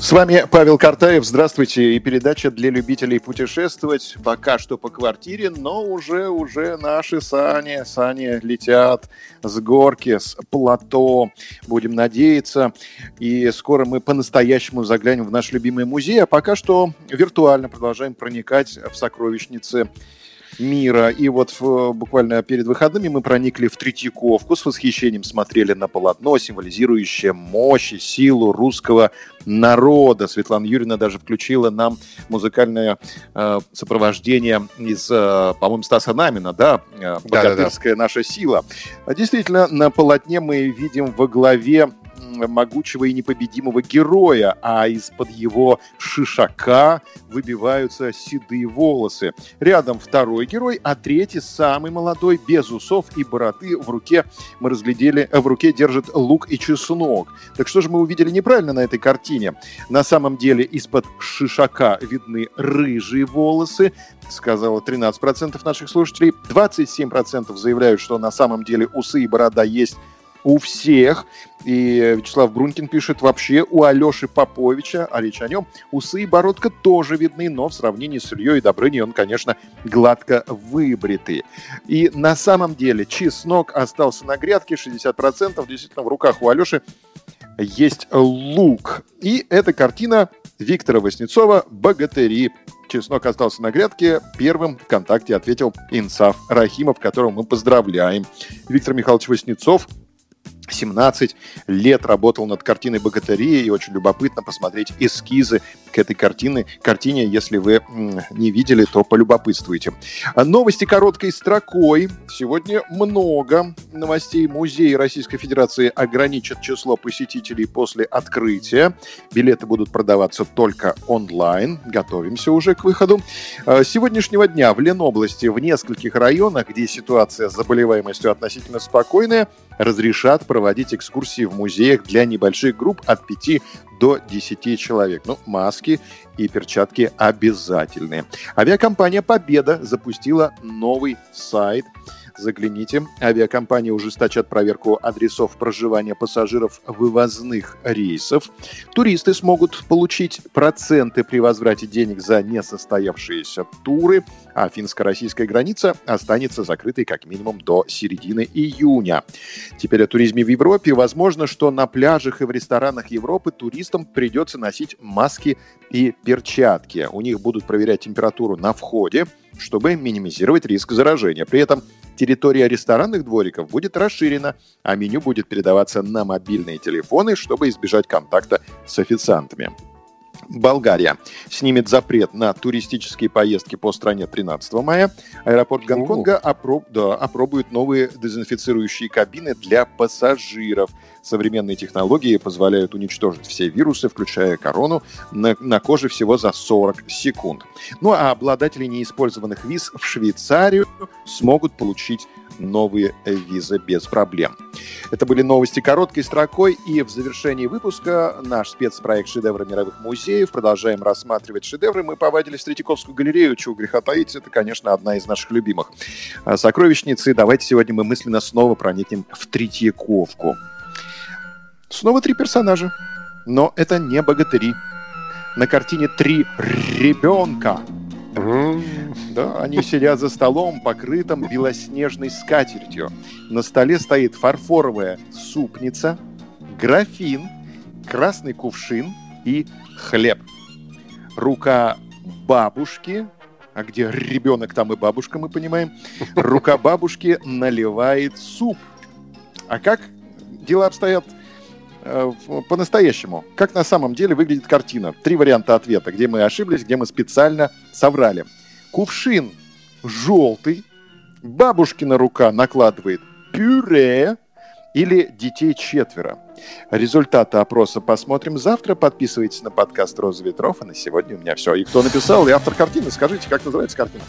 С вами Павел Картаев. Здравствуйте. И передача для любителей путешествовать. Пока что по квартире, но уже, уже наши сани, сани летят с горки, с плато. Будем надеяться. И скоро мы по-настоящему заглянем в наш любимый музей. А пока что виртуально продолжаем проникать в сокровищницы мира. И вот в, буквально перед выходными мы проникли в Третьяковку, с восхищением смотрели на полотно, символизирующее мощь и силу русского народа. Светлана Юрьевна даже включила нам музыкальное э, сопровождение из, э, по-моему, Стаса Намина, да, «Богатырская наша сила». А действительно, на полотне мы видим во главе могучего и непобедимого героя, а из-под его шишака выбиваются седые волосы. Рядом второй герой, а третий, самый молодой, без усов и бороды, в руке мы разглядели, в руке держит лук и чеснок. Так что же мы увидели неправильно на этой картине? На самом деле из-под шишака видны рыжие волосы, сказала 13% наших слушателей. 27% заявляют, что на самом деле усы и борода есть у всех. И Вячеслав Брункин пишет, вообще у Алеши Поповича, а речь о нем, усы и бородка тоже видны, но в сравнении с Ильей и Добрыней он, конечно, гладко выбритый. И на самом деле чеснок остался на грядке, 60%, действительно в руках у Алеши есть лук. И эта картина Виктора Васнецова «Богатыри». Чеснок остался на грядке. Первым ВКонтакте ответил Инсаф Рахимов, которого мы поздравляем. Виктор Михайлович Васнецов 17 лет работал над картиной «Богатыри», и очень любопытно посмотреть эскизы к этой картине, картине. Если вы не видели, то полюбопытствуйте. А новости короткой строкой. Сегодня много новостей. Музей Российской Федерации ограничит число посетителей после открытия. Билеты будут продаваться только онлайн. Готовимся уже к выходу. А с сегодняшнего дня в Ленобласти в нескольких районах, где ситуация с заболеваемостью относительно спокойная, разрешат проводить экскурсии в музеях для небольших групп от 5 до 10 человек. Ну, маски и перчатки обязательные. Авиакомпания «Победа» запустила новый сайт – Загляните. Авиакомпании ужесточат проверку адресов проживания пассажиров вывозных рейсов. Туристы смогут получить проценты при возврате денег за несостоявшиеся туры, а финско-российская граница останется закрытой как минимум до середины июня. Теперь о туризме в Европе. Возможно, что на пляжах и в ресторанах Европы туристам придется носить маски и перчатки. У них будут проверять температуру на входе, чтобы минимизировать риск заражения. При этом территория ресторанных двориков будет расширена, а меню будет передаваться на мобильные телефоны, чтобы избежать контакта с официантами. Болгария снимет запрет на туристические поездки по стране 13 мая. Аэропорт Гонконга опроб, да, опробует новые дезинфицирующие кабины для пассажиров. Современные технологии позволяют уничтожить все вирусы, включая корону, на, на коже всего за 40 секунд. Ну а обладатели неиспользованных виз в Швейцарию смогут получить новые визы без проблем. Это были новости короткой строкой, и в завершении выпуска наш спецпроект «Шедевры мировых музеев». Продолжаем рассматривать шедевры. Мы повадились в Третьяковскую галерею, чего греха таить, это, конечно, одна из наших любимых а, сокровищниц. И давайте сегодня мы мысленно снова проникнем в Третьяковку. Снова три персонажа, но это не богатыри. На картине три ребенка – да, они сидят за столом, покрытым белоснежной скатертью. На столе стоит фарфоровая супница, графин, красный кувшин и хлеб. Рука бабушки, а где ребенок, там и бабушка, мы понимаем, рука бабушки наливает суп. А как дела обстоят Э, по-настоящему, как на самом деле выглядит картина. Три варианта ответа, где мы ошиблись, где мы специально соврали. Кувшин желтый, бабушкина рука накладывает пюре или детей четверо. Результаты опроса посмотрим завтра. Подписывайтесь на подкаст «Роза ветров». И на сегодня у меня все. И кто написал, и автор картины, скажите, как называется картина?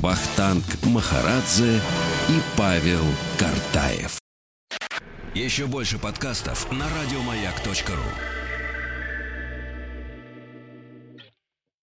Вахтанг Махарадзе и Павел Картаев. Еще больше подкастов на радиомаяк.ру